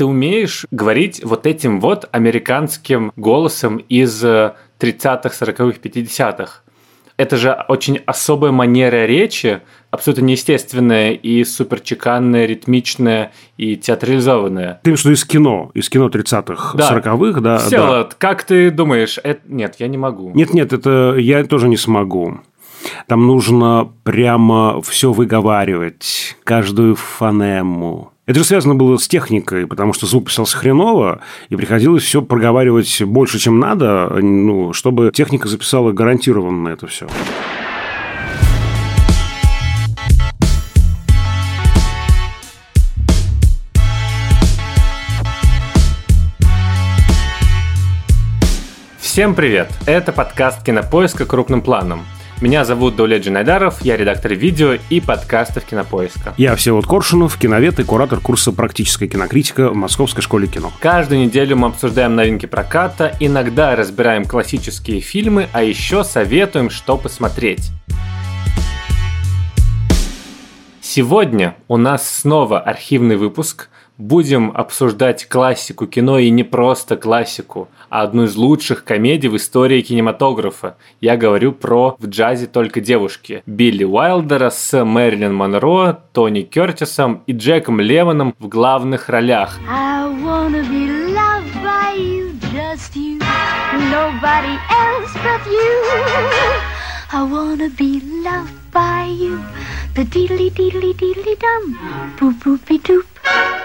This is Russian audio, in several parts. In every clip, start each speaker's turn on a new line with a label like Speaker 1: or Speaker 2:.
Speaker 1: ты умеешь говорить вот этим вот американским голосом из 30-х, 40-х, 50-х. Это же очень особая манера речи, абсолютно неестественная и супер чеканная, ритмичная и театрализованная.
Speaker 2: Ты имеешь в виду из кино, из кино 30-х,
Speaker 1: Да.
Speaker 2: 40-х, да?
Speaker 1: Все,
Speaker 2: да.
Speaker 1: как ты думаешь? Это... Нет, я не могу.
Speaker 2: Нет, нет, это я тоже не смогу. Там нужно прямо все выговаривать, каждую фонему. Это же связано было с техникой, потому что звук писался хреново, и приходилось все проговаривать больше, чем надо, ну, чтобы техника записала гарантированно это все.
Speaker 1: Всем привет! Это подкаст «Кинопоиска крупным планом». Меня зовут Даулет Джинайдаров, я редактор видео и подкастов «Кинопоиска».
Speaker 2: Я Всеволод Коршунов, киновед и куратор курса «Практическая кинокритика» в Московской школе кино.
Speaker 1: Каждую неделю мы обсуждаем новинки проката, иногда разбираем классические фильмы, а еще советуем, что посмотреть. Сегодня у нас снова архивный выпуск. Будем обсуждать классику кино и не просто классику, а одну из лучших комедий в истории кинематографа. Я говорю про «В джазе только девушки» Билли Уайлдера с Мэрилин Монро, Тони Кертисом и Джеком Лемоном в главных ролях.
Speaker 3: The diddly diddly diddly dum, boop boopy doop.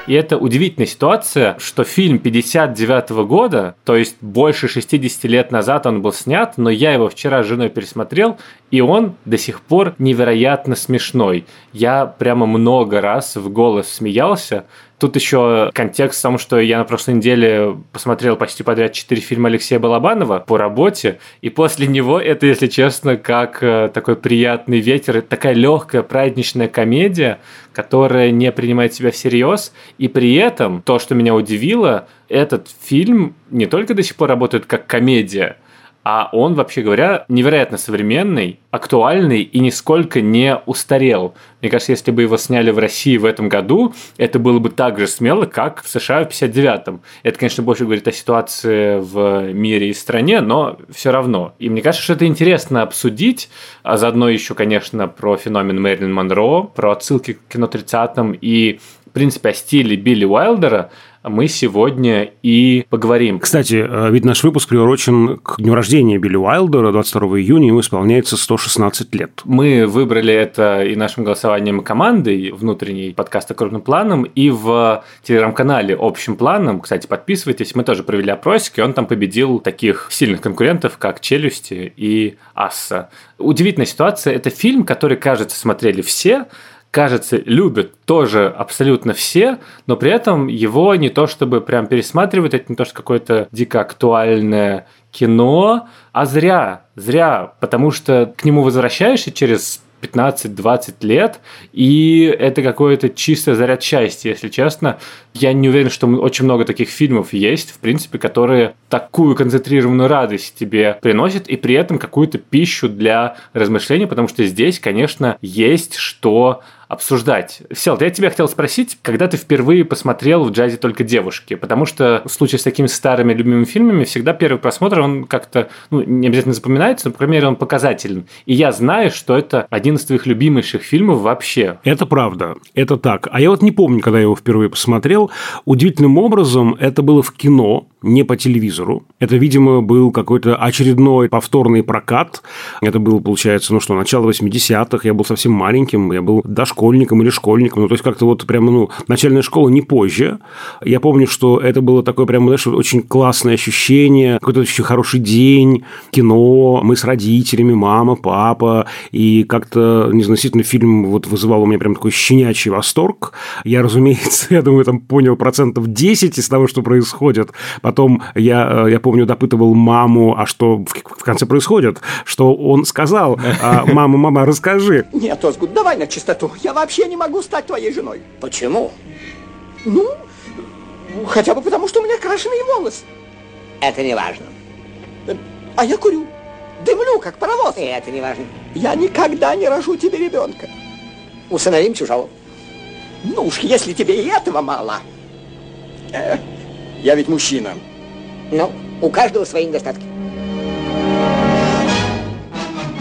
Speaker 1: И это удивительная ситуация, что фильм 59 года, то есть больше 60 лет назад он был снят, но я его вчера с женой пересмотрел, и он до сих пор невероятно смешной. Я прямо много раз в голос смеялся. Тут еще контекст в том, что я на прошлой неделе посмотрел почти подряд 4 фильма Алексея Балабанова по работе, и после него это, если честно, как э, такой приятный ветер, такая легкая праздничная комедия, которая не принимает себя всерьез, и при этом то, что меня удивило, этот фильм не только до сих пор работает как комедия, а он, вообще говоря, невероятно современный, актуальный и нисколько не устарел. Мне кажется, если бы его сняли в России в этом году, это было бы так же смело, как в США в 59-м. Это, конечно, больше говорит о ситуации в мире и стране, но все равно. И мне кажется, что это интересно обсудить, а заодно еще, конечно, про феномен Мэрилин Монро, про отсылки к кино 30-м и принципе, о стиле Билли Уайлдера мы сегодня и поговорим.
Speaker 2: Кстати, э, ведь наш выпуск приурочен к дню рождения Билли Уайлдера, 22 июня, ему исполняется 116 лет.
Speaker 1: Мы выбрали это и нашим голосованием командой внутренней подкаста «Крупным планом», и в телеграм-канале «Общим планом». Кстати, подписывайтесь, мы тоже провели опросик, и он там победил таких сильных конкурентов, как «Челюсти» и «Асса». Удивительная ситуация. Это фильм, который, кажется, смотрели все, кажется, любят тоже абсолютно все, но при этом его не то чтобы прям пересматривают, это не то, что какое-то дико актуальное кино, а зря, зря, потому что к нему возвращаешься через 15-20 лет, и это какой-то чистый заряд счастья, если честно. Я не уверен, что очень много таких фильмов есть, в принципе, которые такую концентрированную радость тебе приносят, и при этом какую-то пищу для размышлений, потому что здесь, конечно, есть что обсуждать. Сел, я тебя хотел спросить, когда ты впервые посмотрел в джазе только девушки? Потому что в случае с такими старыми любимыми фильмами всегда первый просмотр, он как-то, ну, не обязательно запоминается, но, по крайней мере, он показателен. И я знаю, что это один из твоих любимейших фильмов вообще.
Speaker 2: Это правда, это так. А я вот не помню, когда я его впервые посмотрел. Удивительным образом это было в кино, не по телевизору. Это, видимо, был какой-то очередной повторный прокат. Это было, получается, ну что, начало 80-х. Я был совсем маленьким, я был дошкольником или школьником. Ну, то есть, как-то вот прямо, ну, начальная школа не позже. Я помню, что это было такое прямо, знаешь, очень классное ощущение, какой-то очень хороший день, кино, мы с родителями, мама, папа, и как-то, не знаю, действительно, фильм вот вызывал у меня прям такой щенячий восторг. Я, разумеется, я думаю, там понял процентов 10 из того, что происходит. Потом я, я помню, допытывал маму, а что в конце происходит, что он сказал, «А, мама, мама, расскажи.
Speaker 4: Нет, Озгуд, давай на чистоту. Я вообще не могу стать твоей женой.
Speaker 5: Почему?
Speaker 4: Ну, хотя бы потому, что у меня крашеные волосы.
Speaker 5: Это не важно.
Speaker 4: А я курю. Дымлю, как паровоз.
Speaker 5: И это не важно.
Speaker 4: Я никогда не рожу тебе ребенка.
Speaker 5: Усыновим чужого.
Speaker 4: Ну уж, если тебе и этого мало. Я ведь мужчина.
Speaker 5: Ну, у каждого свои недостатки.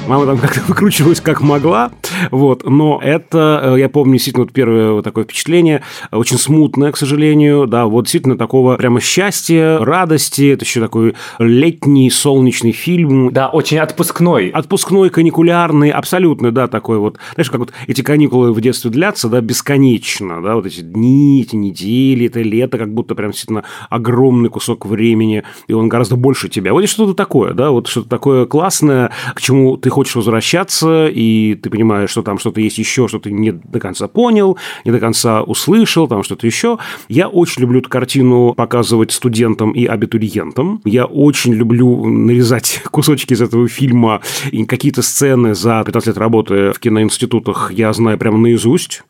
Speaker 2: Мама там как-то выкручивалась как могла, вот, но это, э, я помню, действительно, вот первое вот такое впечатление, очень смутное, к сожалению, да, вот действительно такого прямо счастья, радости, это еще такой летний солнечный фильм.
Speaker 1: Да, очень отпускной.
Speaker 2: Отпускной, каникулярный, абсолютно, да, такой вот, знаешь, как вот эти каникулы в детстве длятся, да, бесконечно, да, вот эти дни, эти недели, это лето, как будто прям действительно огромный кусок времени, и он гораздо больше тебя. Вот что-то такое, да, вот что-то такое классное, к чему ты хочешь возвращаться, и ты понимаешь, что там что-то есть еще, что ты не до конца понял, не до конца услышал, там что-то еще. Я очень люблю эту картину показывать студентам и абитуриентам. Я очень люблю нарезать кусочки из этого фильма и какие-то сцены за 15 лет работы в киноинститутах я знаю прямо наизусть.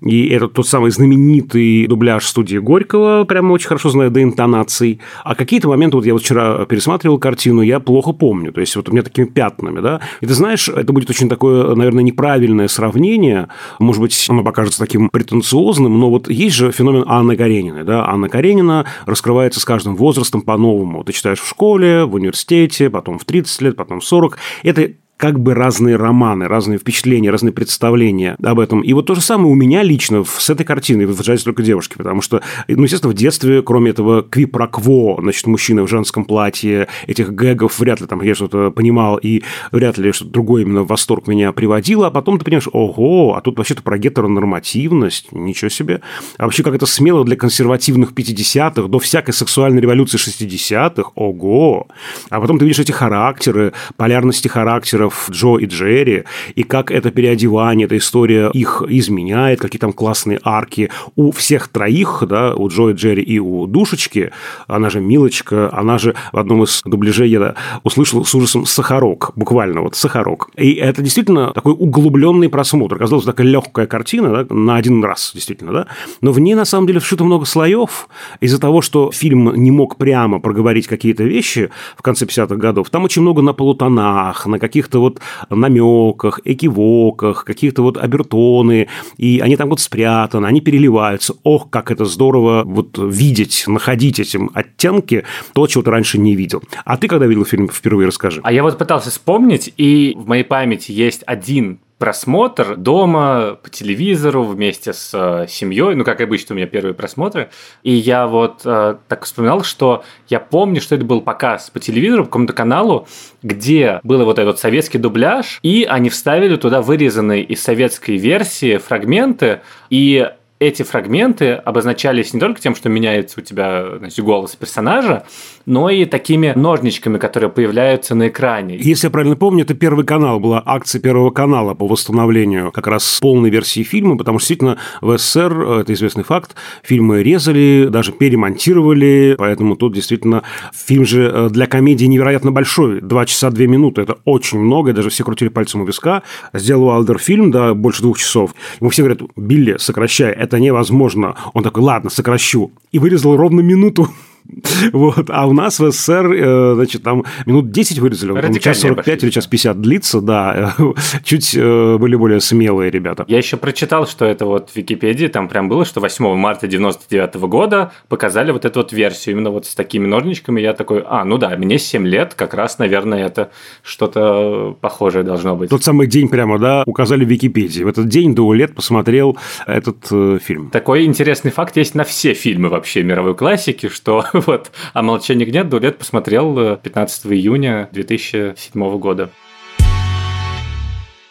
Speaker 2: И это тот самый знаменитый дубляж студии Горького, прямо очень хорошо знаю до интонаций. А какие-то моменты, вот я вот вчера пересматривал картину, я плохо помню. То есть, вот у меня такими пятнами, да. И ты знаешь, это будет очень такое, наверное, неправильное сравнение. Может быть, оно покажется таким претенциозным, но вот есть же феномен Анны Карениной, да. Анна Каренина раскрывается с каждым возрастом по-новому. Ты читаешь в школе, в университете, потом в 30 лет, потом в 40. Это как бы разные романы, разные впечатления, разные представления об этом. И вот то же самое у меня лично с этой картиной в «Жаль только девушки», потому что, ну, естественно, в детстве, кроме этого квипрокво, значит, мужчина в женском платье, этих гэгов вряд ли там я что-то понимал, и вряд ли что-то другое именно восторг меня приводило, а потом ты понимаешь, ого, а тут вообще-то про гетеронормативность, ничего себе. А вообще как это смело для консервативных 50-х, до всякой сексуальной революции 60-х, ого. А потом ты видишь эти характеры, полярности характеров, Джо и Джерри, и как это переодевание, эта история их изменяет, какие там классные арки у всех троих, да, у Джо и Джерри и у Душечки, она же Милочка, она же в одном из дубляжей я услышал с ужасом Сахарок, буквально вот Сахарок. И это действительно такой углубленный просмотр. Казалось, такая легкая картина, да, на один раз, действительно, да, но в ней на самом деле вшито много слоев из-за того, что фильм не мог прямо проговорить какие-то вещи в конце 50-х годов. Там очень много на полутонах, на каких-то вот намеках, экивоках, каких-то вот обертоны, и они там вот спрятаны, они переливаются. Ох, как это здорово вот видеть, находить этим оттенки, то, чего ты раньше не видел. А ты когда видел фильм впервые, расскажи.
Speaker 1: А я вот пытался вспомнить, и в моей памяти есть один просмотр дома по телевизору вместе с э, семьей, ну, как обычно, у меня первые просмотры. И я вот э, так вспоминал, что я помню, что это был показ по телевизору, по какому-то каналу, где был вот этот советский дубляж, и они вставили туда вырезанные из советской версии фрагменты, и эти фрагменты обозначались не только тем, что меняется у тебя значит, голос персонажа, но и такими ножничками, которые появляются на экране.
Speaker 2: Если я правильно помню, это Первый канал, была акция Первого канала по восстановлению как раз полной версии фильма, потому что действительно в СССР, это известный факт, фильмы резали, даже перемонтировали, поэтому тут действительно фильм же э, для комедии невероятно большой, два часа две минуты, это очень много, даже все крутили пальцем у виска. Сделал Уайлдер фильм, да, больше двух часов. Ему все говорят, Билли, сокращай, это невозможно. Он такой, ладно, сокращу. И вырезал ровно минуту. Вот. А у нас в СССР, э, значит, там минут 10 вырезали, он час 45 пошли, или час 50 длится, да. Чуть э, были более смелые ребята.
Speaker 1: Я еще прочитал, что это вот в Википедии там прям было, что 8 марта 99 года показали вот эту вот версию именно вот с такими ножничками. Я такой, а, ну да, мне 7 лет, как раз, наверное, это что-то похожее должно быть.
Speaker 2: Тот самый день прямо, да, указали в Википедии. В этот день до лет посмотрел этот э, фильм.
Speaker 1: Такой интересный факт есть на все фильмы вообще мировой классики, что Вот. А «Молчание гнет» Дулет посмотрел 15 э, июня 2007 года.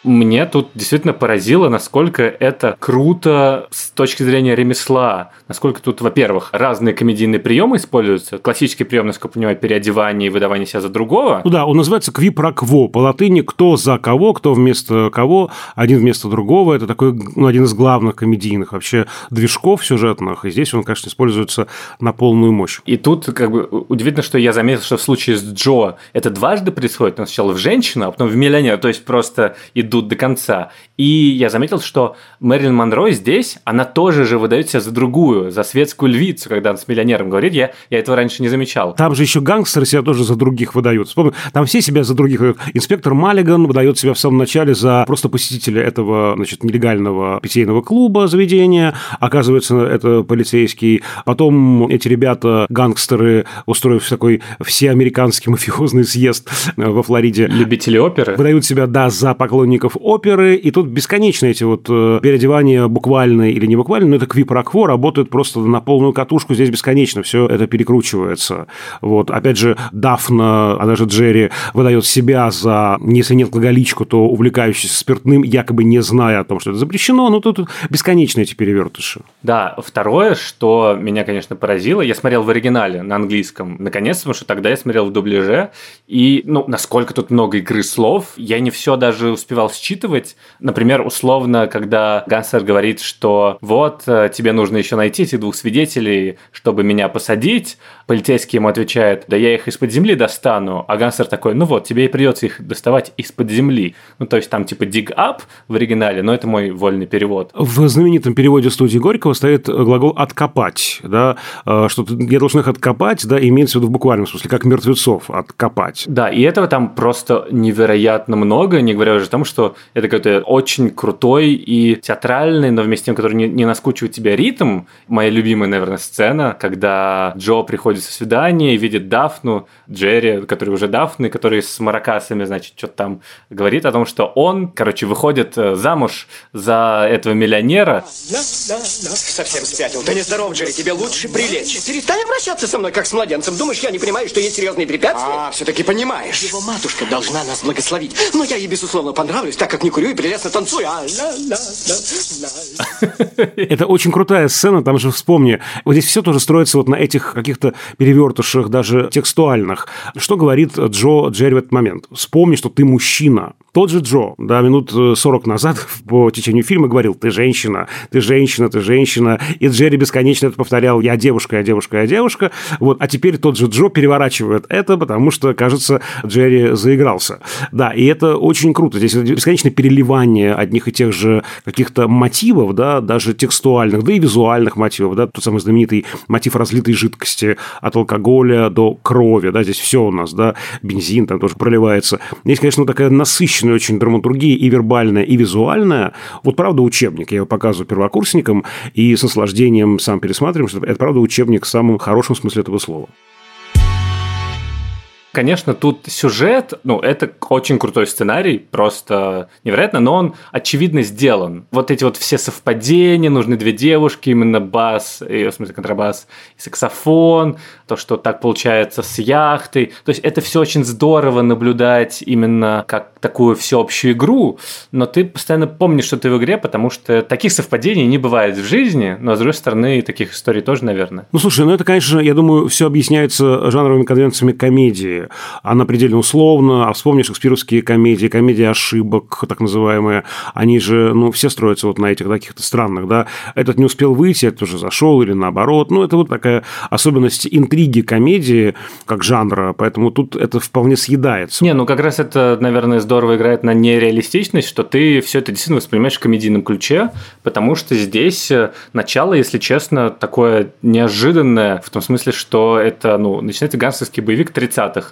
Speaker 1: Мне тут действительно поразило, насколько это круто с точки зрения ремесла. Насколько тут, во-первых, разные комедийные приемы используются. Классический прием, насколько я понимаю, переодевание и выдавание себя за другого.
Speaker 2: Ну да, он называется кви-про-кво. По латыни кто за кого, кто вместо кого, один вместо другого. Это такой ну, один из главных комедийных вообще движков сюжетных. И здесь он, конечно, используется на полную мощь.
Speaker 1: И тут как бы удивительно, что я заметил, что в случае с Джо это дважды происходит. Он сначала в женщину, а потом в миллионера. То есть просто и идут до конца. И я заметил, что Мэрилин Монро здесь, она тоже же выдает себя за другую, за светскую львицу, когда он с миллионером говорит. Я, я этого раньше не замечал.
Speaker 2: Там же еще гангстеры себя тоже за других выдают. Вспомни, там все себя за других выдают. Инспектор Маллиган выдает себя в самом начале за просто посетителя этого, значит, нелегального питейного клуба, заведения. Оказывается, это полицейский. Потом эти ребята, гангстеры, устроив такой всеамериканский мафиозный съезд э, во Флориде.
Speaker 1: Любители оперы?
Speaker 2: Выдают себя, да, за поклонников оперы. И тут бесконечно эти вот э, переодевания буквально или не буквально, но это квипрокво работает просто на полную катушку. Здесь бесконечно все это перекручивается. Вот. Опять же, Дафна, она же Джерри, выдает себя за, если нет алкоголичку, то увлекающийся спиртным, якобы не зная о том, что это запрещено. Но тут бесконечно эти перевертыши.
Speaker 1: Да, второе, что меня, конечно, поразило, я смотрел в оригинале на английском, наконец, потому что тогда я смотрел в дубляже, и, ну, насколько тут много игры слов, я не все даже успевал считывать. Например, условно, когда Гансер говорит, что вот, э, тебе нужно еще найти этих двух свидетелей, чтобы меня посадить, полицейский ему отвечает, да я их из-под земли достану, а Гансер такой, ну вот, тебе и придется их доставать из-под земли. Ну, то есть там типа dig up в оригинале, но это мой вольный перевод.
Speaker 2: В знаменитом переводе студии Горького стоит глагол «откопать», да, э, что я должен их откопать, да, имеется в виду в буквальном смысле, как мертвецов откопать.
Speaker 1: Да, и этого там просто невероятно много, не говоря уже о том, что это какой-то очень крутой и театральный, но вместе с тем, который не, не наскучивает тебя ритм. Моя любимая, наверное, сцена, когда Джо приходит со свидания и видит Дафну, Джерри, который уже Дафны, который с маракасами, значит, что-то там говорит о том, что он, короче, выходит э, замуж за этого миллионера.
Speaker 4: Да, да, да. Совсем спятил. Да не здоров, Джерри, тебе лучше прилечь. Перестань обращаться со мной, как с младенцем. Думаешь, я не понимаю, что есть серьезные препятствия?
Speaker 6: А, все-таки понимаешь.
Speaker 4: Его матушка должна нас благословить. Но я ей, безусловно, понравлюсь, так как не курю и прелестно танцую. А.
Speaker 2: Это очень крутая сцена, там же вспомни. Вот здесь все тоже строится вот на этих каких-то перевертышах, даже текстуальных. Что говорит Джо Джерри в этот момент? Вспомни, что ты мужчина. Тот же Джо, да, минут 40 назад по течению фильма говорил, ты женщина, ты женщина, ты женщина. И Джерри бесконечно это повторял, я девушка, я девушка, я девушка. Вот, а теперь тот же Джо переворачивает это, потому что, кажется, Джерри заигрался. Да, и это очень круто. Здесь бесконечное переливание одних и тех же каких-то мотивов, да, даже текстуальных, да и визуальных мотивов, да, тот самый знаменитый мотив разлитой жидкости от алкоголя до крови, да, здесь все у нас, да, бензин там тоже проливается. Здесь, конечно, такая насыщенная очень драматургия и вербальная, и визуальная. Вот правда учебник, я его показываю первокурсникам, и с наслаждением сам пересматриваем, что это правда учебник в самом хорошем смысле этого слова.
Speaker 1: Конечно, тут сюжет, ну, это очень крутой сценарий, просто невероятно, но он очевидно сделан. Вот эти вот все совпадения, нужны две девушки, именно бас, и, в смысле контрабас, и саксофон, то, что так получается с яхтой. То есть это все очень здорово наблюдать именно как такую всеобщую игру, но ты постоянно помнишь, что ты в игре, потому что таких совпадений не бывает в жизни, но, с другой стороны, таких историй тоже, наверное.
Speaker 2: Ну, слушай, ну это, конечно, я думаю, все объясняется жанровыми конвенциями комедии. Она предельно условна, а вспомни шекспировские комедии, комедии ошибок, так называемые, они же, ну, все строятся вот на этих каких-то странных, да, этот не успел выйти, этот уже зашел, или наоборот, ну, это вот такая особенность интриги комедии, как жанра, поэтому тут это вполне съедается.
Speaker 1: Не, ну как раз это, наверное, здорово играет на нереалистичность, что ты все это действительно воспринимаешь в комедийном ключе, потому что здесь э, начало, если честно, такое неожиданное, в том смысле, что это, ну, начинается гангстерский боевик 30-х.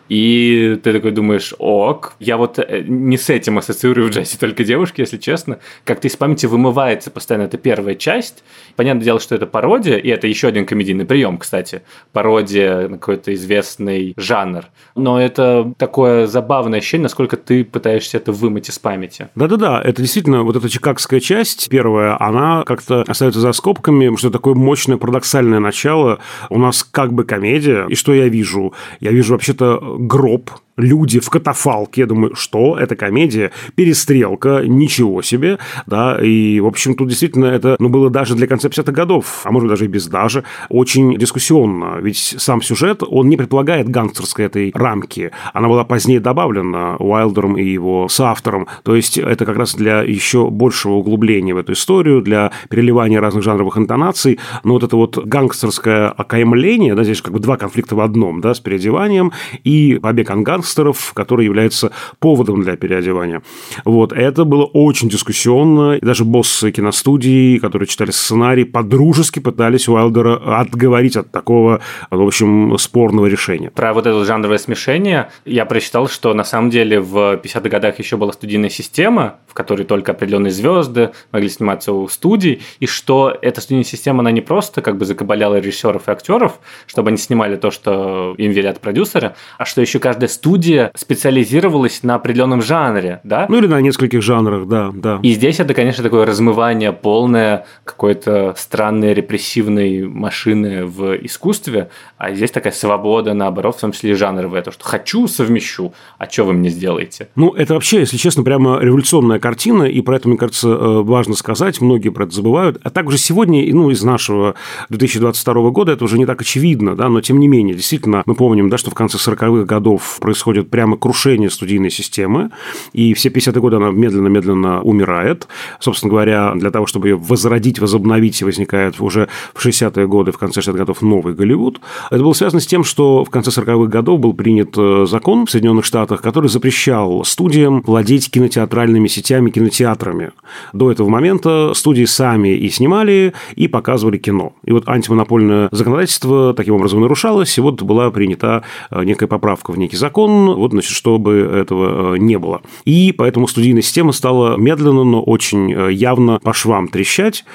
Speaker 1: И ты такой думаешь, ок, я вот э, не с этим ассоциирую в джазе только девушки, если честно. Как-то из памяти вымывается постоянно эта первая часть. Понятное дело, что это пародия, и это еще один комедийный прием, кстати. Пародия на какой-то известный жанр. Но это такое забавное ощущение, насколько ты пытаешься это вымыть из памяти.
Speaker 2: Да-да-да, это действительно вот эта чикагская часть, первая, она как-то остается за скобками, что такое мощное парадоксальное начало. У нас как бы комедия, и что я вижу? Я вижу вообще-то гроб люди в катафалке. Я думаю, что это комедия, перестрелка, ничего себе, да, и, в общем, тут действительно это, ну, было даже для конца 50-х годов, а может даже и без даже, очень дискуссионно, ведь сам сюжет, он не предполагает гангстерской этой рамки, она была позднее добавлена Уайлдером и его соавтором, то есть это как раз для еще большего углубления в эту историю, для переливания разных жанровых интонаций, но вот это вот гангстерское окаймление, да, здесь как бы два конфликта в одном, да, с переодеванием и побег от гангстеров, который является поводом для переодевания. Вот. Это было очень дискуссионно. И даже боссы киностудии, которые читали сценарий, подружески пытались Уайлдера отговорить от такого, в общем, спорного решения.
Speaker 1: Про вот это жанровое смешение я прочитал, что на самом деле в 50-х годах еще была студийная система, в которой только определенные звезды могли сниматься у студий, и что эта студийная система, она не просто как бы закабаляла режиссеров и актеров, чтобы они снимали то, что им велят продюсеры, а что еще каждая студия специализировалась на определенном жанре, да?
Speaker 2: Ну или на нескольких жанрах, да, да.
Speaker 1: И здесь это, конечно, такое размывание полное какой-то странной репрессивной машины в искусстве, а здесь такая свобода, наоборот, в том числе и жанровая, то, что хочу, совмещу, а что вы мне сделаете?
Speaker 2: Ну, это вообще, если честно, прямо революционная картина, и про это, мне кажется, э, важно сказать, многие про это забывают. А также сегодня, ну, из нашего 2022 года это уже не так очевидно, да, но тем не менее, действительно, мы помним, да, что в конце 40-х годов происходит прямо крушение студийной системы, и все 50-е годы она медленно-медленно умирает. Собственно говоря, для того, чтобы ее возродить, возобновить, возникает уже в 60-е годы, в конце 60-х годов новый Голливуд. Это было связано с тем, что в конце 40-х годов был принят э, закон в Соединенных Штатах, который запрещал студиям владеть кинотеатральными сетями, кинотеатрами. До этого момента студии сами и снимали, и показывали кино. И вот антимонопольное законодательство таким образом нарушалось, и вот была принята э, некая поправка в некий закон, вот, значит, чтобы этого э, не было. И поэтому студийная система стала медленно, но очень э, явно по швам трещать.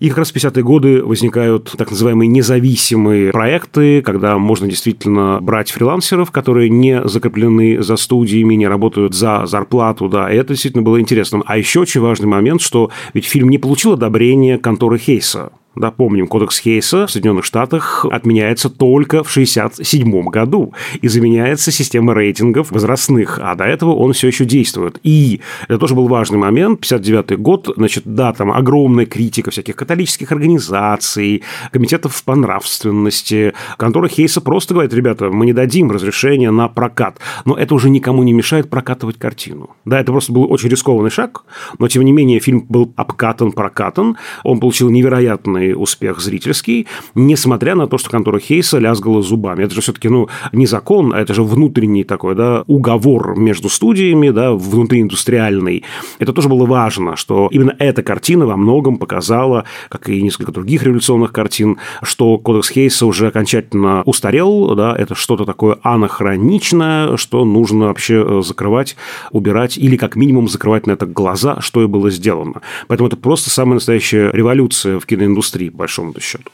Speaker 2: И как раз в 50-е годы возникают так называемые независимые проекты, когда можно действительно брать фрилансеров, которые не закреплены за студиями, не работают за зарплату, да, и это действительно было интересно. А еще очень важный момент, что ведь фильм не получил одобрения конторы Хейса. Да, помним, кодекс Хейса в Соединенных Штатах отменяется только в 1967 году и заменяется системой рейтингов возрастных, а до этого он все еще действует. И это тоже был важный момент, 59 год, значит, да, там огромная критика всяких католических организаций, комитетов по нравственности, контора Хейса просто говорит, ребята, мы не дадим разрешения на прокат, но это уже никому не мешает прокатывать картину. Да, это просто был очень рискованный шаг, но тем не менее фильм был обкатан, прокатан, он получил невероятный огромный успех зрительский, несмотря на то, что контора Хейса лязгала зубами. Это же все-таки, ну, не закон, а это же внутренний такой, да, уговор между студиями, да, внутрииндустриальный. Это тоже было важно, что именно эта картина во многом показала, как и несколько других революционных картин, что кодекс Хейса уже окончательно устарел, да, это что-то такое анахроничное, что нужно вообще э, закрывать, убирать или как минимум закрывать на это глаза, что и было сделано. Поэтому это просто самая настоящая революция в киноиндустрии индустрии, по большому счету.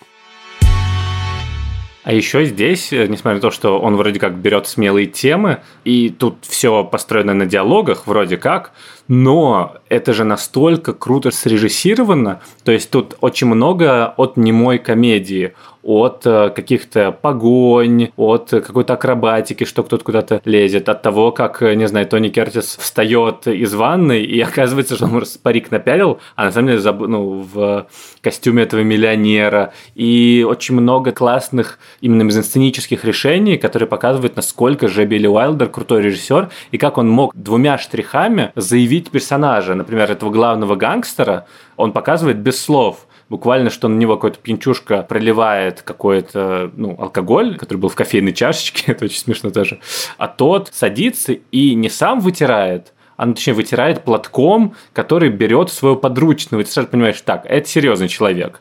Speaker 1: А еще здесь, э, несмотря на то, что он вроде как берет смелые темы, и тут все построено на диалогах, вроде как, но это же настолько круто срежиссировано, то есть тут очень много от немой комедии, от э, каких-то погонь, от какой-то акробатики, что кто-то куда-то лезет, от того, как, э, не знаю, Тони Кертис встает из ванны, и оказывается, что он парик напялил, а на самом деле заб... ну, в костюме этого миллионера. И очень много классных именно мизансценических решений, которые показывают, насколько же Билли Уайлдер крутой режиссер, и как он мог двумя штрихами заявить персонажа, например, этого главного гангстера, он показывает без слов – буквально, что на него какой-то пьянчушка проливает какой-то ну, алкоголь, который был в кофейной чашечке, это очень смешно тоже, а тот садится и не сам вытирает, а ну, точнее вытирает платком, который берет свою подручную. И ты сразу понимаешь, так, это серьезный человек.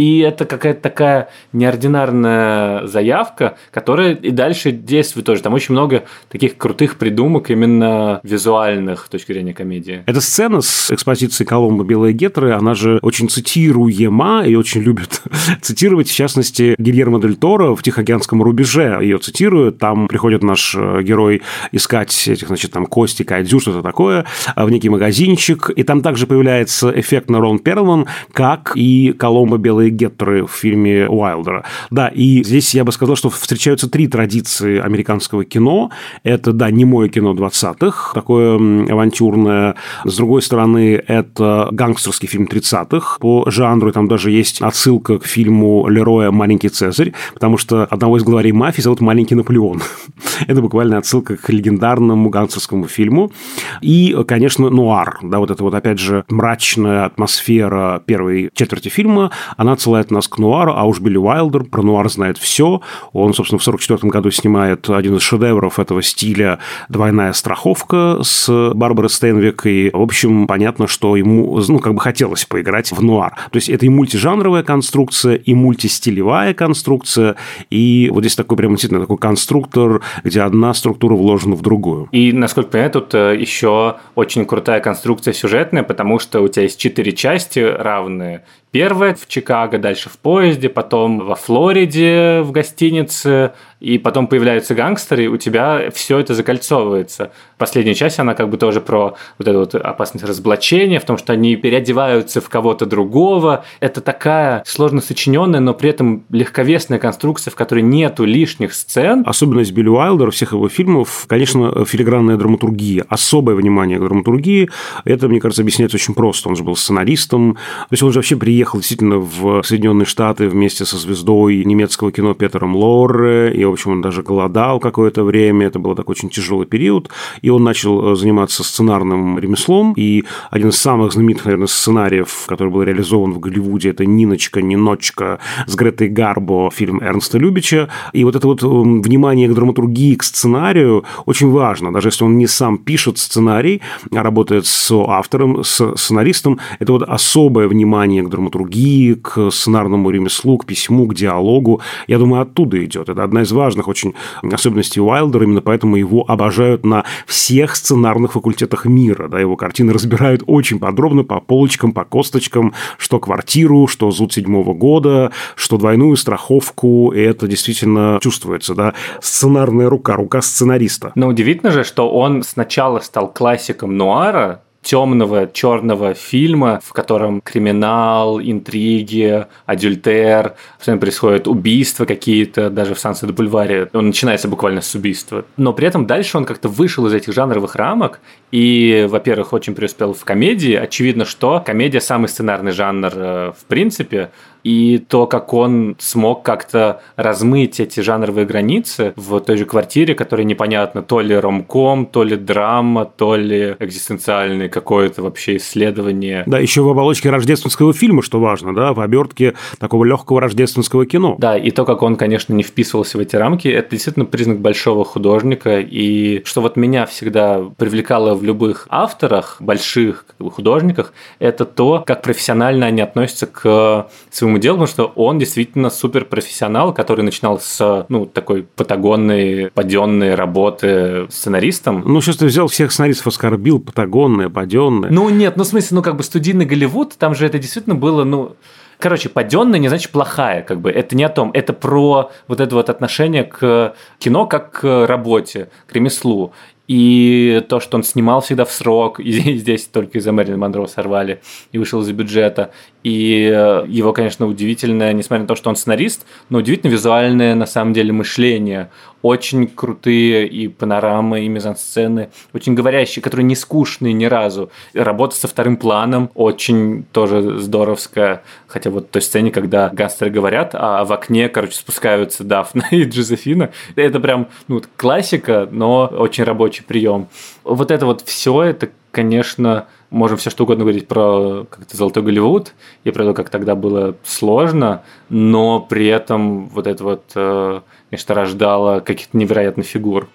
Speaker 1: И это какая-то такая неординарная заявка, которая и дальше действует тоже. Там очень много таких крутых придумок именно визуальных с точки зрения комедии.
Speaker 2: Эта сцена с экспозицией Коломбо «Белые гетры», она же очень цитируема и очень любит цитировать, в частности, Гильермо Дель Торо в «Тихоокеанском рубеже» ее цитируют. Там приходит наш э, герой искать этих, значит, там кости, кайдзю, что-то такое, а, в некий магазинчик, и там также появляется эффектно Рон Перлман, как и Коломбо «Белые геттеры в фильме Уайлдера. Да, и здесь я бы сказал, что встречаются три традиции американского кино. Это, да, немое кино 20-х, такое авантюрное. С другой стороны, это гангстерский фильм 30-х по жанру. Там даже есть отсылка к фильму Лероя «Маленький Цезарь», потому что одного из главарей мафии зовут Маленький Наполеон. это буквально отсылка к легендарному гангстерскому фильму. И, конечно, нуар. Да, вот это вот, опять же, мрачная атмосфера первой четверти фильма, она она отсылает нас к нуару, а уж Билли Уайлдер про нуар знает все. Он, собственно, в 1944 году снимает один из шедевров этого стиля «Двойная страховка» с Барбарой Стэнвик. И, в общем, понятно, что ему, ну, как бы хотелось поиграть в нуар. То есть это и мультижанровая конструкция, и мультистилевая конструкция, и вот здесь такой прямо действительно такой конструктор, где одна структура вложена в другую.
Speaker 1: И, насколько я понимаю, тут э, еще очень крутая конструкция сюжетная, потому что у тебя есть четыре части равные, Первая в Чикаго, дальше в поезде, потом во Флориде в гостинице, и потом появляются гангстеры, у тебя все это закольцовывается. Последняя часть, она как бы тоже про вот эту вот опасность разоблачения, в том, что они переодеваются в кого-то другого. Это такая сложно сочиненная, но при этом легковесная конструкция, в которой нету лишних сцен.
Speaker 2: Особенность Билли Уайлдера, всех его фильмов, конечно, филигранная драматургия. Особое внимание к драматургии. Это, мне кажется, объясняется очень просто. Он же был сценаристом. То есть он же вообще приехал действительно в Соединенные Штаты вместе со звездой немецкого кино Петером Лорре, и в общем, он даже голодал какое-то время, это был такой очень тяжелый период, и он начал э, заниматься сценарным ремеслом, и один из самых знаменитых, наверное, сценариев, который был реализован в Голливуде, это «Ниночка, Ниночка» с Гретой Гарбо, фильм Эрнста Любича, и вот это вот эм, внимание к драматургии, к сценарию очень важно, даже если он не сам пишет сценарий, а работает с автором, с сценаристом, это вот особое внимание к драматургии, к сценарному ремеслу, к письму, к диалогу, я думаю, оттуда идет. Это одна из важных очень особенностей Уайлдера, именно поэтому его обожают на всех сценарных факультетах мира. Да, его картины разбирают очень подробно по полочкам, по косточкам, что квартиру, что зуд седьмого года, что двойную страховку, и это действительно чувствуется, да, сценарная рука, рука сценариста.
Speaker 1: Но удивительно же, что он сначала стал классиком нуара, темного, черного фильма, в котором криминал, интриги, адюльтер, постоянно происходят убийства какие-то, даже в Сансет Бульваре. Он начинается буквально с убийства. Но при этом дальше он как-то вышел из этих жанровых рамок и, во-первых, очень преуспел в комедии. Очевидно, что комедия самый сценарный жанр э, в принципе, и то, как он смог как-то размыть эти жанровые границы в той же квартире, которая непонятно, то ли ромком, то ли драма, то ли экзистенциальное какое-то вообще исследование.
Speaker 2: Да, еще в оболочке рождественского фильма, что важно, да, в обертке такого легкого рождественского кино.
Speaker 1: Да, и то, как он, конечно, не вписывался в эти рамки, это действительно признак большого художника, и что вот меня всегда привлекало в любых авторах, больших как бы, художниках, это то, как профессионально они относятся к своему своему делу, потому что он действительно супер профессионал, который начинал с ну, такой патагонной, паденной работы сценаристом.
Speaker 2: Ну, сейчас ты взял всех сценаристов, оскорбил, патагонные, паденные.
Speaker 1: Ну, нет, ну, в смысле, ну, как бы студийный Голливуд, там же это действительно было, ну, Короче, паденная не значит плохая, как бы. Это не о том. Это про вот это вот отношение к кино как к работе, к ремеслу. И то, что он снимал всегда в срок, и здесь только из-за Мэрилин Монро сорвали и вышел из бюджета. И э, его, конечно, удивительное, несмотря на то, что он сценарист, но удивительно визуальное, на самом деле, мышление. Очень крутые и панорамы, и мизансцены, очень говорящие, которые не скучные ни разу. Работа со вторым планом очень тоже здоровская. Хотя вот в той сцене, когда гангстеры говорят, а в окне, короче, спускаются Дафна и Джозефина, это прям ну, классика, но очень рабочий прием. Вот это вот все, это, конечно, можем все что угодно говорить про как-то Золотой Голливуд и про то, как тогда было сложно, но при этом вот это вот, э, конечно, рождало каких-то невероятных фигур.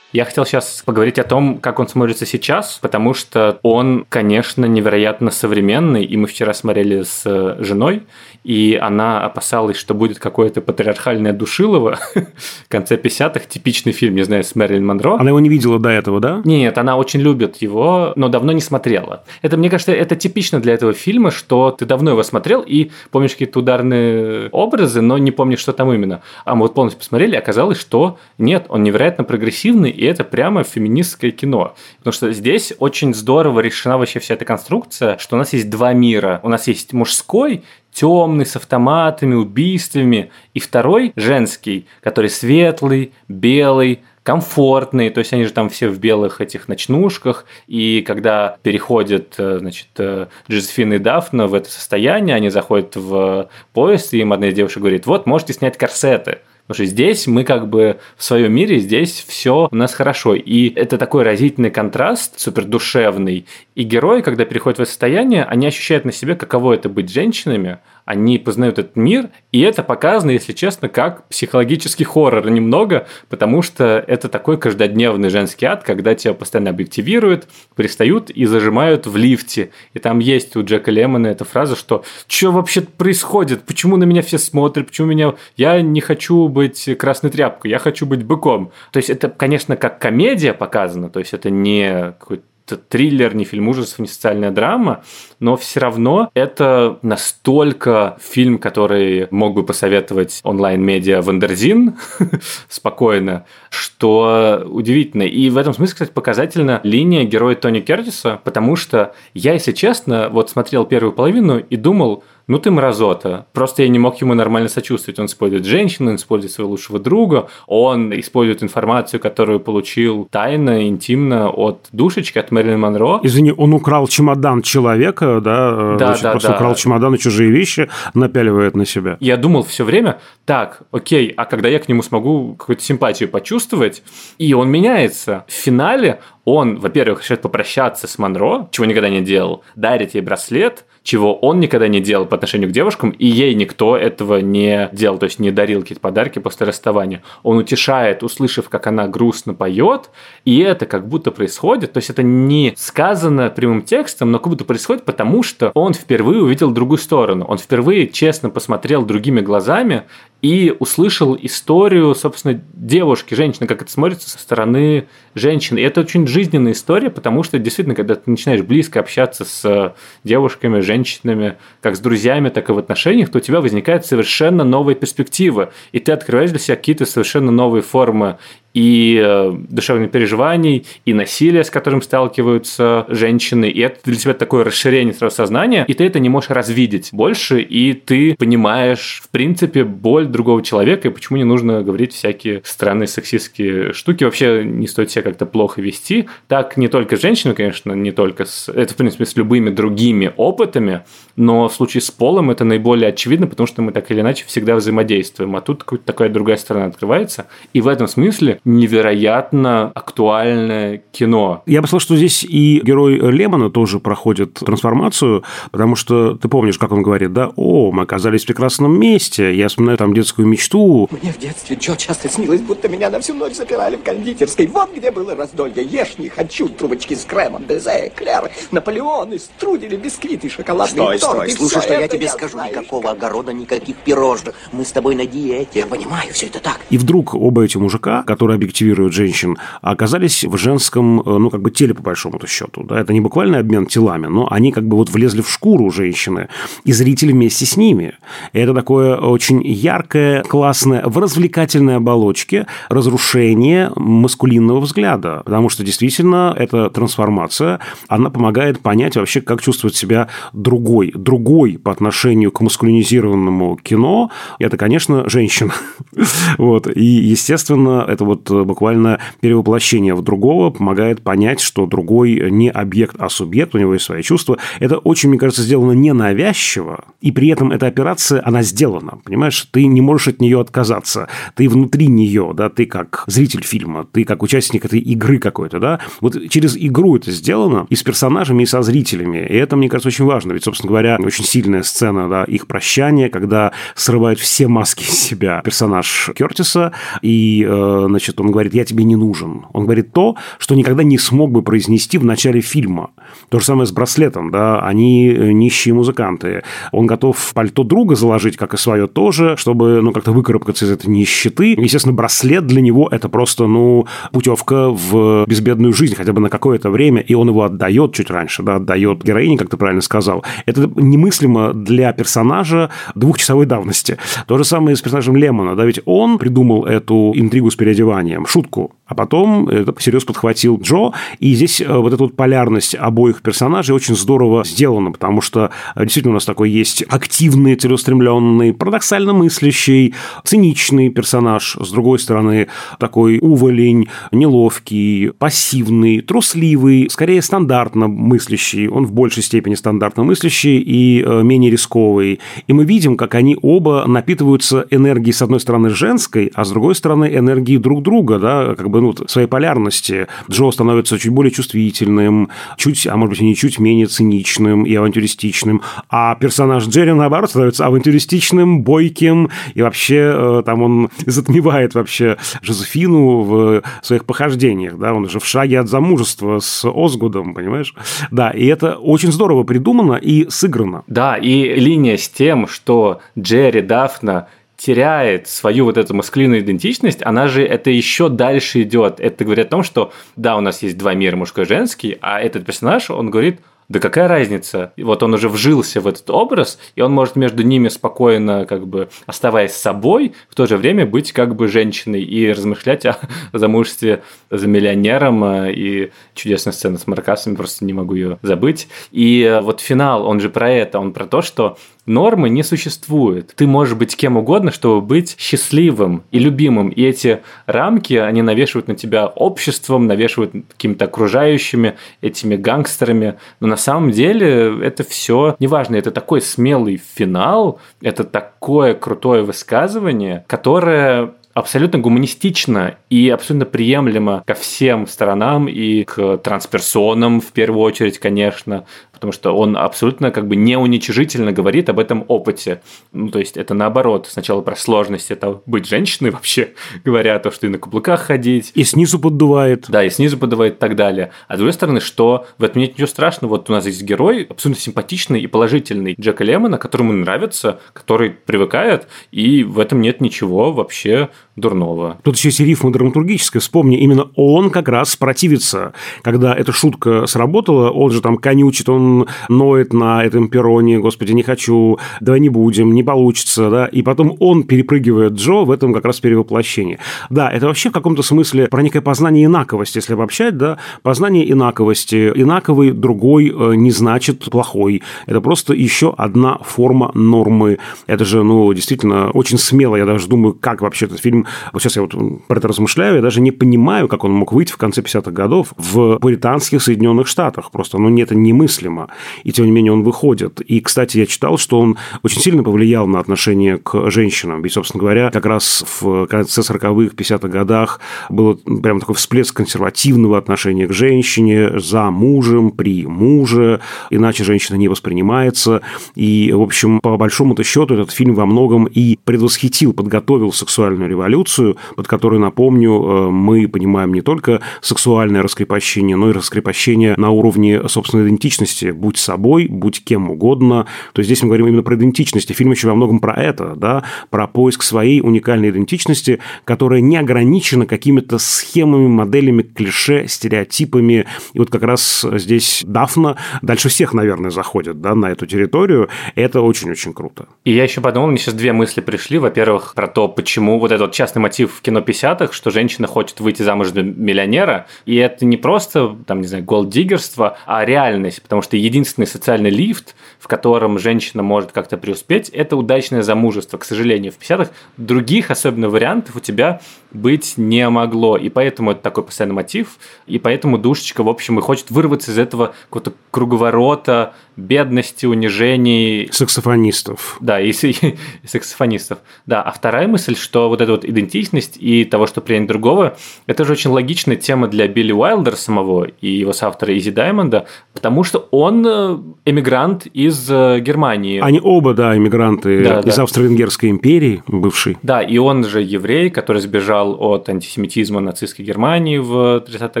Speaker 1: Я хотел сейчас поговорить о том, как он смотрится сейчас, потому что он, конечно, невероятно современный, и мы вчера смотрели с э, женой, и она опасалась, что будет какое-то патриархальное душилово в конце 50-х, типичный фильм, не знаю, с Мэрилин Монро.
Speaker 2: Она его не видела до этого, да?
Speaker 1: Нет, она очень любит его, но давно не смотрела. Это, мне кажется, это типично для этого фильма, что ты давно его смотрел и помнишь какие-то ударные образы, но не помнишь, что там именно. А мы вот полностью посмотрели, и оказалось, что нет, он невероятно прогрессивный, и это прямо феминистское кино. Потому что здесь очень здорово решена вообще вся эта конструкция, что у нас есть два мира. У нас есть мужской, темный, с автоматами, убийствами, и второй женский, который светлый, белый, комфортный, то есть они же там все в белых этих ночнушках, и когда переходят, э, значит, э, Джозефина и Дафна в это состояние, они заходят в поезд, и им одна из девушек говорит, вот, можете снять корсеты, Потому что здесь мы как бы в своем мире, здесь все у нас хорошо. И это такой разительный контраст, супер душевный. И герои, когда переходят в это состояние, они ощущают на себе, каково это быть женщинами, они познают этот мир, и это показано, если честно, как психологический хоррор немного, потому что это такой каждодневный женский ад, когда тебя постоянно объективируют, пристают и зажимают в лифте. И там есть у Джека Лемона эта фраза, что «Что вообще происходит? Почему на меня все смотрят? Почему меня... Я не хочу быть красной тряпкой, я хочу быть быком». То есть это, конечно, как комедия показано, то есть это не какой-то триллер, не фильм ужасов, не социальная драма, но все равно это настолько фильм, который мог бы посоветовать онлайн-медиа Wonderzine спокойно, что удивительно. И в этом смысле, кстати, показательна линия героя Тони Кертиса, потому что я, если честно, вот смотрел первую половину и думал, ну ты мразота. Просто я не мог ему нормально сочувствовать. Он использует женщину, он использует своего лучшего друга, он использует информацию, которую получил тайно, интимно от душечки, от Мэрилин Монро.
Speaker 2: Извини, он украл чемодан человека, да? Э, да, Значит, да, просто да. украл чемодан и чужие вещи, напяливает на себя.
Speaker 1: Я думал все время, так, окей, а когда я к нему смогу какую-то симпатию почувствовать, и он меняется. В финале он, во-первых, решает попрощаться с Монро, чего никогда не делал, дарит ей браслет, чего он никогда не делал по отношению к девушкам, и ей никто этого не делал, то есть не дарил какие-то подарки после расставания. Он утешает, услышав, как она грустно поет, и это как будто происходит, то есть это не сказано прямым текстом, но как будто происходит, потому что он впервые увидел другую сторону, он впервые честно посмотрел другими глазами и услышал историю, собственно, девушки, женщины, как это смотрится со стороны женщины. И это очень жизненная история, потому что действительно, когда ты начинаешь близко общаться с девушками, женщинами, как с друзьями, так и в отношениях, то у тебя возникает совершенно новая перспектива, и ты открываешь для себя какие-то совершенно новые формы и э, душевных переживаний, и насилия, с которым сталкиваются женщины. И это для тебя такое расширение своего сознания, и ты это не можешь развидеть больше, и ты понимаешь, в принципе, боль другого человека, и почему не нужно говорить всякие странные сексистские штуки. Вообще не стоит себя как-то плохо вести. Так не только с женщинами, конечно, не только с... Это, в принципе, с любыми другими опытами, но в случае с полом это наиболее очевидно, потому что мы так или иначе всегда взаимодействуем. А тут какая-то такая другая сторона открывается. И в этом смысле невероятно актуальное кино.
Speaker 2: Я бы сказал, что здесь и герой Лемона тоже проходит трансформацию, потому что ты помнишь, как он говорит, да, о, мы оказались в прекрасном месте, я вспоминаю там детскую мечту.
Speaker 4: Мне в детстве Джо часто снилось, будто меня на всю ночь запирали в кондитерской. Вот где было раздолье. Ешь не хочу, трубочки с кремом, дезе, эклеры, наполеоны, струдили, бисквиты, шоколадные
Speaker 5: Стой, стой, слушай, что я тебе скажу.
Speaker 4: Знаю,
Speaker 5: Никакого огорода, никаких пирожных. Мы с тобой на диете.
Speaker 4: Я понимаю, все это так.
Speaker 2: И вдруг оба эти мужика, которые объективируют женщин, оказались в женском, э, ну, как бы теле, по большому счету. Да? Это не буквально обмен телами, но они как бы вот влезли в шкуру женщины, и зрители вместе с ними. И это такое очень яркое, классное, в развлекательной оболочке разрушение маскулинного взгляда. Потому что действительно эта трансформация, она помогает понять вообще, как чувствует себя другой. Другой по отношению к маскулинизированному кино, это, конечно, женщина. Вот. И, естественно, это вот э, буквально перевоплощение в другого помогает понять, что другой не объект, а субъект, у него есть свои чувства. Это очень, мне кажется, сделано ненавязчиво, и при этом эта операция, она сделана, понимаешь? Ты не можешь от нее отказаться. Ты внутри нее, да, ты как зритель фильма, ты как участник этой игры какой-то, да. Вот через игру это сделано и с персонажами, и со зрителями. И это, мне кажется, очень важно. Ведь, собственно говоря, очень сильная сцена, да, их прощания, когда срывают все маски из себя персонаж Кертиса, и, э, значит, он говорит, я тебе не нужен. Он говорит то, что никогда не смог бы произнести в начале фильма. То же самое с браслетом, да, они э, нищие музыканты. Он готов пальто друга заложить, как и свое тоже, чтобы, ну, как-то выкарабкаться из этой нищеты. Естественно, браслет для него это просто, ну, путевка в безбедную жизнь, хотя бы на какое-то время, и он его отдает чуть раньше, да, отдает героине, как ты правильно сказал. Это немыслимо для персонажа двухчасовой давности. То же самое с персонажем Лемона, да, ведь он придумал эту интригу с переодеванием названием, шутку. А потом это всерьез подхватил Джо. И здесь э, вот эта вот полярность обоих персонажей очень здорово сделана, потому что э, действительно у нас такой есть активный, целеустремленный, парадоксально мыслящий, циничный персонаж. С другой стороны, такой уволень, неловкий, пассивный, трусливый, скорее стандартно мыслящий. Он в большей степени стандартно мыслящий и э, менее рисковый. И мы видим, как они оба напитываются энергией, с одной стороны, женской, а с другой стороны, энергией друг друга, да, как бы ну, своей полярности. Джо становится чуть более чувствительным, чуть, а может быть и не чуть менее циничным и авантюристичным, а персонаж Джерри, наоборот, становится авантюристичным, бойким, и вообще э, там он затмевает вообще Жозефину в своих похождениях, да, он уже в шаге от замужества с Озгудом, понимаешь? Да, и это очень здорово придумано и сыграно.
Speaker 1: Да, и линия с тем, что Джерри, Дафна теряет свою вот эту маскулинную идентичность, она же это еще дальше идет. Это говорит о том, что да, у нас есть два мира, мужской и женский, а этот персонаж, он говорит, да какая разница? И вот он уже вжился в этот образ, и он может между ними спокойно, как бы оставаясь собой, в то же время быть как бы женщиной и размышлять о замужестве за миллионером. Э, и чудесная сцена с Маркасами, просто не могу ее забыть. И вот финал, он же про это, он про то, что нормы не существует. Ты можешь быть кем угодно, чтобы быть счастливым и любимым. И эти рамки, они навешивают на тебя обществом, навешивают какими-то окружающими, этими гангстерами. Но на самом деле это все неважно. Это такой смелый финал, это такое крутое высказывание, которое абсолютно гуманистично и абсолютно приемлемо ко всем сторонам и к трансперсонам в первую очередь, конечно, потому что он абсолютно как бы не уничижительно говорит об этом опыте. Ну, то есть это наоборот, сначала про сложность это быть женщиной вообще, говоря то, что и на каблуках ходить.
Speaker 2: И снизу поддувает.
Speaker 1: Да, и снизу поддувает и так далее. А с другой стороны, что в этом нет ничего страшного. Вот у нас есть герой абсолютно симпатичный и положительный Джека Лемона, которому нравится, который привыкает, и в этом нет ничего вообще дурного.
Speaker 2: Тут еще есть и рифма драматургическая. Вспомни, именно он как раз противится. Когда эта шутка сработала, он же там конючит, он ноет на этом перроне, господи, не хочу, давай не будем, не получится, да, и потом он перепрыгивает Джо в этом как раз перевоплощении. Да, это вообще в каком-то смысле про некое познание инаковости, если обобщать, да, познание инаковости. Инаковый другой э, не значит плохой. Это просто еще одна форма нормы. Это же, ну, действительно, очень смело. Я даже думаю, как вообще этот фильм... Вот сейчас я вот про это размышляю, я даже не понимаю, как он мог выйти в конце 50-х годов в британских Соединенных Штатах. Просто, ну, это немыслимо и тем не менее он выходит. И, кстати, я читал, что он очень сильно повлиял на отношение к женщинам. Ведь, собственно говоря, как раз в конце 40-х, 50-х годах был прям такой всплеск консервативного отношения к женщине, за мужем, при муже, иначе женщина не воспринимается. И, в общем, по большому-то счету этот фильм во многом и предвосхитил, подготовил сексуальную революцию, под которой, напомню, э, мы понимаем не только сексуальное раскрепощение, но и раскрепощение на уровне собственной идентичности, будь собой, будь кем угодно. То есть здесь мы говорим именно про идентичность. И фильм еще во многом про это, да, про поиск своей уникальной идентичности, которая не ограничена какими-то схемами, моделями, клише, стереотипами. И вот как раз здесь Дафна дальше всех, наверное, заходит да, на эту территорию. Это очень-очень круто.
Speaker 1: И я еще подумал, мне сейчас две мысли пришли. Во-первых, про то, почему вот этот частный мотив в кино 50-х, что женщина хочет выйти замуж за миллионера, и это не просто, там, не знаю, голддиггерство, а реальность, потому что единственный социальный лифт, в котором женщина может как-то преуспеть, это удачное замужество. К сожалению, в 50-х других, особенно вариантов, у тебя быть не могло. И поэтому это такой постоянный мотив. И поэтому душечка, в общем, и хочет вырваться из этого какого-то круговорота бедности, унижений.
Speaker 2: Саксофонистов.
Speaker 1: Да, и, и, и саксофонистов. Да, а вторая мысль, что вот эта вот идентичность и того, что принять другого, это же очень логичная тема для Билли Уайлдера самого и его соавтора Изи Даймонда, потому что он э, эмигрант из э, Германии.
Speaker 2: Они оба, да, эмигранты да, из да. Австро-Венгерской империи, бывший.
Speaker 1: Да, и он же еврей, который сбежал от антисемитизма нацистской Германии в 30-х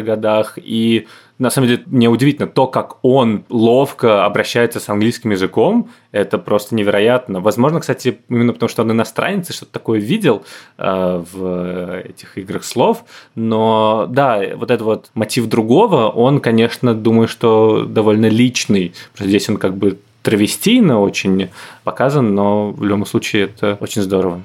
Speaker 1: годах, и на самом деле, мне удивительно то, как он ловко обращается с английским языком, это просто невероятно. Возможно, кстати, именно потому, что он иностранец и что-то такое видел э, в этих играх слов, но да, вот этот вот мотив другого, он, конечно, думаю, что довольно личный. Здесь он как бы травестийно очень показан, но в любом случае это очень здорово.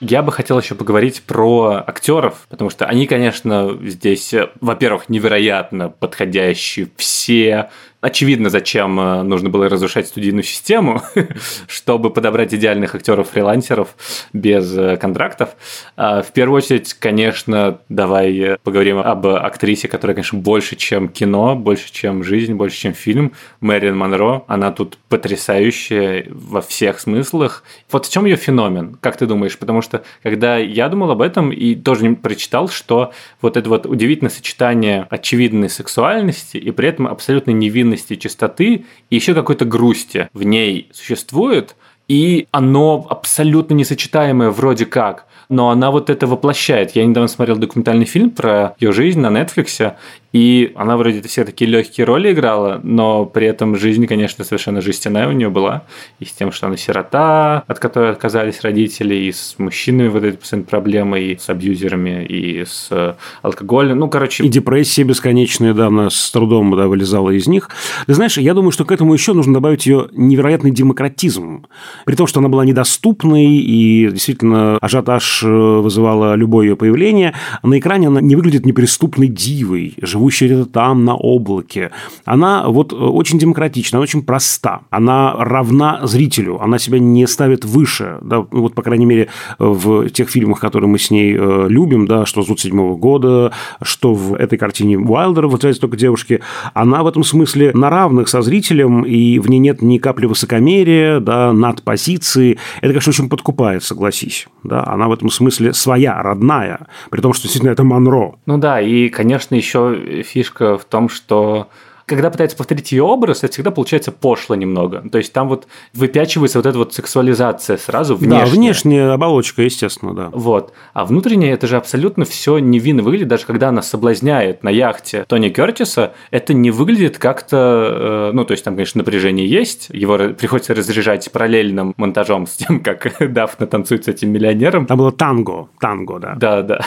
Speaker 1: Я бы хотел еще поговорить про актеров, потому что они, конечно, здесь, во-первых, невероятно подходящие все очевидно, зачем э, нужно было разрушать студийную систему, чтобы подобрать идеальных актеров-фрилансеров без э, контрактов. А, в первую очередь, конечно, давай поговорим об актрисе, которая, конечно, больше, чем кино, больше, чем жизнь, больше, чем фильм. Мэрин Монро. Она тут потрясающая во всех смыслах. Вот в чем ее феномен, как ты думаешь? Потому что, когда я думал об этом и тоже прочитал, что вот это вот удивительное сочетание очевидной сексуальности и при этом абсолютно невинной невинности, чистоты и еще какой-то грусти в ней существует, и оно абсолютно несочетаемое вроде как но она вот это воплощает. Я недавно смотрел документальный фильм про ее жизнь на Netflix, и она вроде все такие легкие роли играла, но при этом жизнь, конечно, совершенно жестяная у нее была. И с тем, что она сирота, от которой отказались родители, и с мужчинами вот эти постоянные проблемы, и с абьюзерами, и с алкоголем. Ну, короче...
Speaker 2: И депрессия бесконечная, да, она с трудом да, вылезала из них. Ты знаешь, я думаю, что к этому еще нужно добавить ее невероятный демократизм. При том, что она была недоступной, и действительно ажиотаж э, вызывало любое ее появление, на экране она не выглядит неприступной дивой, живой живущая где-то там на облаке. Она вот э, очень демократична, она очень проста. Она равна зрителю, она себя не ставит выше. Да, вот, по крайней мере, в тех фильмах, которые мы с ней э, любим, да, что «Зуд седьмого года», что в этой картине Уайлдера «Возвращается только девушки», она в этом смысле на равных со зрителем, и в ней нет ни капли высокомерия, да, над позиции. Это, конечно, очень подкупает, согласись. Да, она в этом смысле своя, родная, при том, что действительно это Монро.
Speaker 1: Ну да, и, конечно, еще фишка в том, что когда пытается повторить ее образ, это всегда получается пошло немного. То есть там вот выпячивается вот эта вот сексуализация сразу внешняя.
Speaker 2: Да, внешняя оболочка, естественно, да.
Speaker 1: Вот. А внутренняя это же абсолютно все невинно выглядит. Даже когда она соблазняет на яхте Тони Кертиса, это не выглядит как-то... Э, ну, то есть там, конечно, напряжение есть. Его приходится разряжать параллельным монтажом с тем, как Дафна танцует с этим миллионером.
Speaker 2: Там было танго. Танго, да.
Speaker 1: Да, да.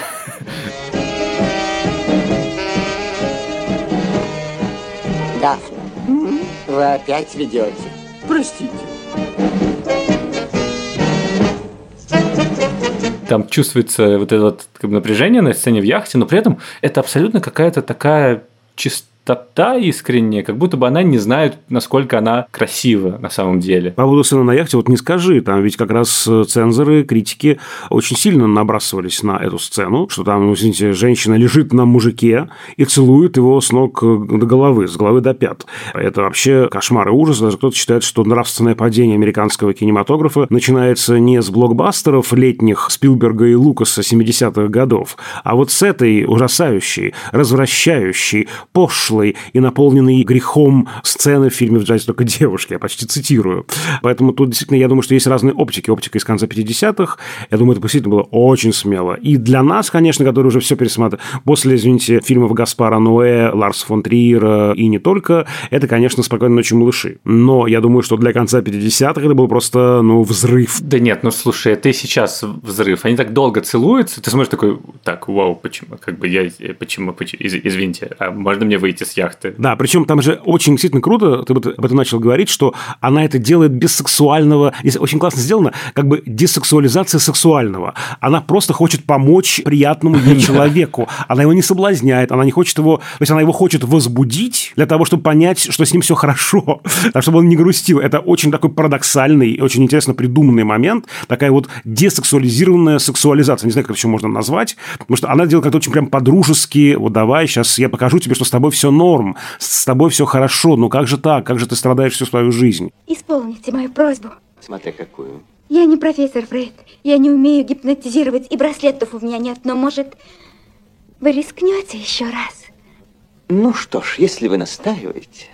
Speaker 5: Дафна, вы опять ведете. Простите.
Speaker 1: Там чувствуется вот это вот как бы, напряжение на сцене в яхте, но при этом это абсолютно какая-то такая чистота простота искренняя, как будто бы она не знает, насколько она красива на самом деле.
Speaker 2: По поводу сцены на яхте, вот не скажи, там ведь как раз э, цензоры, критики очень сильно набрасывались на эту сцену, что там, ну, извините, женщина лежит на мужике и целует его с ног э, до головы, с головы до пят. Это вообще кошмар и ужас. Даже кто-то считает, что нравственное падение американского кинематографа начинается не с блокбастеров летних Спилберга и Лукаса 70-х годов, а вот с этой ужасающей, развращающей, пошлой, взрослой и наполненной грехом сцены в фильме «В только девушки», я почти цитирую. Поэтому тут действительно, я думаю, что есть разные оптики. Оптика из конца 50-х, я думаю, это действительно было очень смело. И для нас, конечно, которые уже все пересматривали, после, извините, фильмов Гаспара Ноэ, Ларс фон Триера и не только, это, конечно, «Спокойной ночи, малыши». Но я думаю, что для конца 50-х это был просто, ну, взрыв.
Speaker 1: Да нет, ну слушай, ты сейчас взрыв. Они так долго целуются, ты смотришь такой, так, вау, почему? Как бы я, почему, почему извините, а можно мне выйти с яхты.
Speaker 2: Да, причем там же очень действительно круто, ты об этом начал говорить, что она это делает без сексуального, очень классно сделано, как бы десексуализация сексуального. Она просто хочет помочь приятному ей человеку. Она его не соблазняет, она не хочет его, то есть она его хочет возбудить для того, чтобы понять, что с ним все хорошо, чтобы он не грустил. Это очень такой парадоксальный, очень интересно придуманный момент, такая вот десексуализированная сексуализация. Не знаю, как это еще можно назвать, потому что она делает как-то очень прям по-дружески, вот давай, сейчас я покажу тебе, что с тобой все норм, с тобой все хорошо, ну как же так, как же ты страдаешь всю свою жизнь?
Speaker 3: Исполните мою просьбу.
Speaker 5: Смотря какую.
Speaker 3: Я не профессор Фрейд, я не умею гипнотизировать, и браслетов у меня нет, но, может, вы рискнете еще раз?
Speaker 5: Ну что ж, если вы настаиваете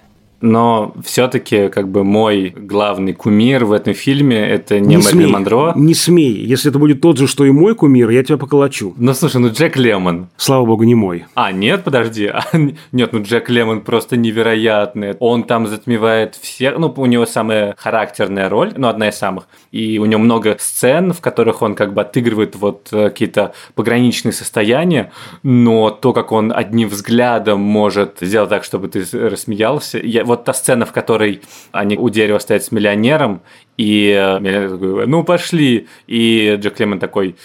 Speaker 1: но все-таки как бы мой главный кумир в этом фильме это не,
Speaker 2: не смей,
Speaker 1: Монро.
Speaker 2: Не смей. Если это будет тот же, что и мой кумир, я тебя поколочу.
Speaker 1: Ну слушай, ну Джек Лемон.
Speaker 2: Слава богу, не мой.
Speaker 1: А, нет, подожди. А, нет, ну Джек Лемон просто невероятный. Он там затмевает всех. Ну, у него самая характерная роль, ну, одна из самых. И у него много сцен, в которых он как бы отыгрывает вот э, какие-то пограничные состояния, но то, как он одним взглядом может сделать так, чтобы ты рассмеялся. Я, вот та сцена, в которой они у дерева стоят с миллионером, и э, миллионер такой, ну пошли, и Джек Лемон такой,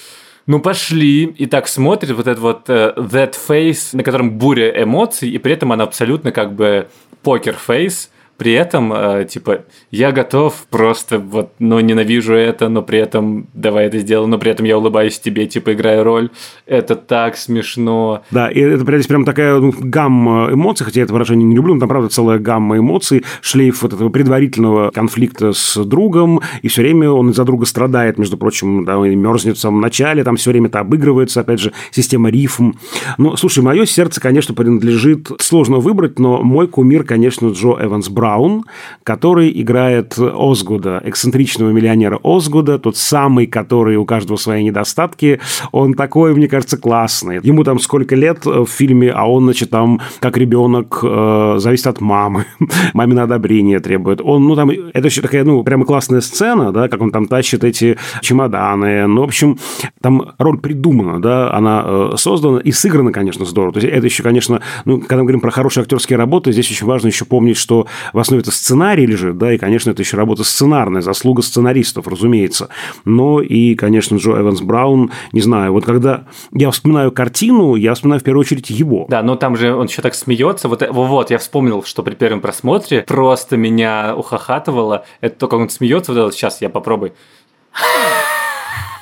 Speaker 1: ну пошли, и так смотрит вот этот вот uh, that face, на котором буря эмоций, и при этом она абсолютно как бы покер face, при этом, э, типа, я готов просто вот, но ненавижу это, но при этом давай это сделаем, но при этом я улыбаюсь тебе, типа, играю роль. Это так смешно.
Speaker 2: Да, и это здесь прям такая ну, гамма эмоций, хотя я это выражение не люблю, но там, правда, целая гамма эмоций, шлейф вот этого предварительного конфликта с другом, и все время он из-за друга страдает, между прочим, да, и мерзнет в самом начале, там все время это обыгрывается, опять же, система рифм. Ну, слушай, мое сердце, конечно, принадлежит, сложно выбрать, но мой кумир, конечно, Джо Эванс Браун, Браун, который играет Озгуда, эксцентричного миллионера Озгуда, тот самый, который у каждого свои недостатки. Он такой, мне кажется, классный. Ему там сколько лет в фильме, а он, значит, там как ребенок э, зависит от мамы. Мамино одобрение требует. Он, ну, там, это еще такая, ну, прямо классная сцена, да, как он там тащит эти чемоданы. Ну, в общем, там роль придумана, да, она э, создана и сыграна, конечно, здорово. То есть это еще, конечно, ну, когда мы говорим про хорошие актерские работы, здесь очень важно еще помнить, что в основе это сценарий лежит, да, и, конечно, это еще работа сценарная, заслуга сценаристов, разумеется. Но и, конечно, Джо Эванс Браун, не знаю, вот когда я вспоминаю картину, я вспоминаю в первую очередь его.
Speaker 1: Да, но там же он еще так смеется. Вот, вот я вспомнил, что при первом просмотре просто меня ухахатывало. Это то, как он смеется. Вот это сейчас я попробую.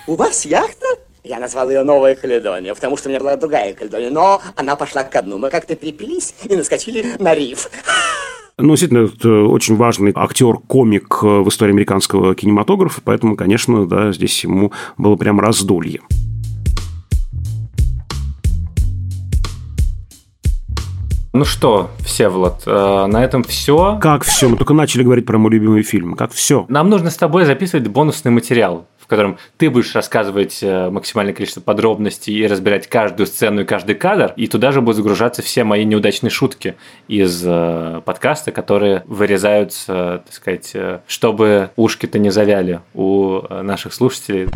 Speaker 4: У вас яхта? Я назвал ее «Новая Каледония», потому что у меня была другая Каледония, но она пошла к дну. Мы как-то припились и наскочили на риф.
Speaker 2: Ну, действительно, это очень важный актер-комик в истории американского кинематографа, поэтому, конечно, да, здесь ему было прям раздолье.
Speaker 1: Ну что, Всеволод, э, на этом все.
Speaker 2: Как все? Мы только начали говорить про мой любимый фильм. Как все?
Speaker 1: Нам нужно с тобой записывать бонусный материал в котором ты будешь рассказывать э, максимальное количество подробностей и разбирать каждую сцену и каждый кадр, и туда же будут загружаться все мои неудачные шутки из э, подкаста, которые вырезаются, так сказать, э, чтобы ушки-то не завяли у наших слушателей.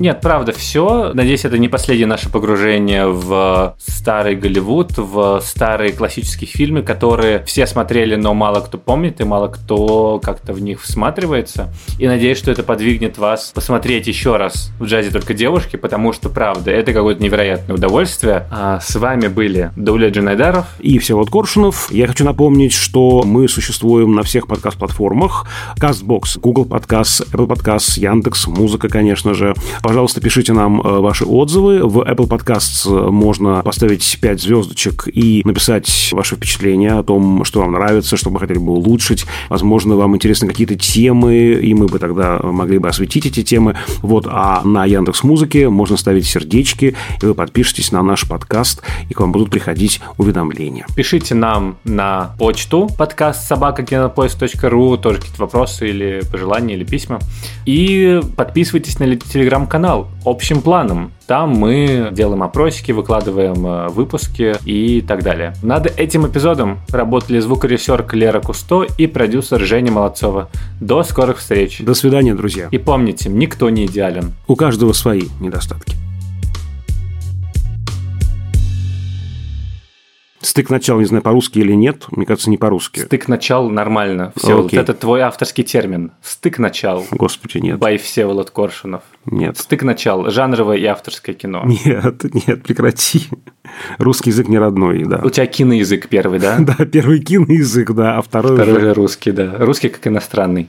Speaker 1: Нет, правда, все. Надеюсь, это не последнее наше погружение в старый Голливуд, в старые классические фильмы, которые все смотрели, но мало кто помнит и мало кто как-то в них всматривается. И надеюсь, что это подвигнет вас посмотреть еще раз в джазе только девушки, потому что, правда, это какое-то невероятное удовольствие. А с вами были Дауля Джанайдаров
Speaker 2: и Всеволод Коршунов. Я хочу напомнить, что мы существуем на всех подкаст-платформах. CastBox, Google Podcast, Apple Podcast, Яндекс, Музыка, конечно же. Пожалуйста, пишите нам э, ваши отзывы. В Apple Podcasts э, можно поставить 5 звездочек и написать ваши впечатления о том, что вам нравится, что вы хотели бы улучшить. Возможно, вам интересны какие-то темы, и мы бы тогда могли бы осветить эти темы. Вот, а на Яндекс Музыке можно ставить сердечки, и вы подпишетесь на наш подкаст, и к вам будут приходить уведомления.
Speaker 1: Пишите нам на почту подкаст собакакинопоиск.ру, тоже какие-то вопросы или пожелания, или письма. И подписывайтесь на телеграм-канал канал общим планом. Там мы делаем опросики, выкладываем э, выпуски и так далее. Над этим эпизодом работали звукорежиссер Лера Кусто и продюсер Женя Молодцова. До скорых встреч.
Speaker 2: До свидания, друзья.
Speaker 1: И помните, никто не идеален.
Speaker 2: У каждого свои недостатки. Стык начал, не знаю, по-русски или нет. Мне кажется, не по-русски.
Speaker 1: Стык начал нормально. Всеволод, Окей. это твой авторский термин. Стык начал.
Speaker 2: Господи, нет.
Speaker 1: Бай Всеволод Коршунов.
Speaker 2: Нет.
Speaker 1: Стык начал. Жанровое и авторское кино.
Speaker 2: Нет, нет, прекрати. Русский язык не родной, да.
Speaker 1: У тебя киноязык первый, да?
Speaker 2: Да, первый киноязык, да, а второй
Speaker 1: Второй же русский, да. Русский как иностранный.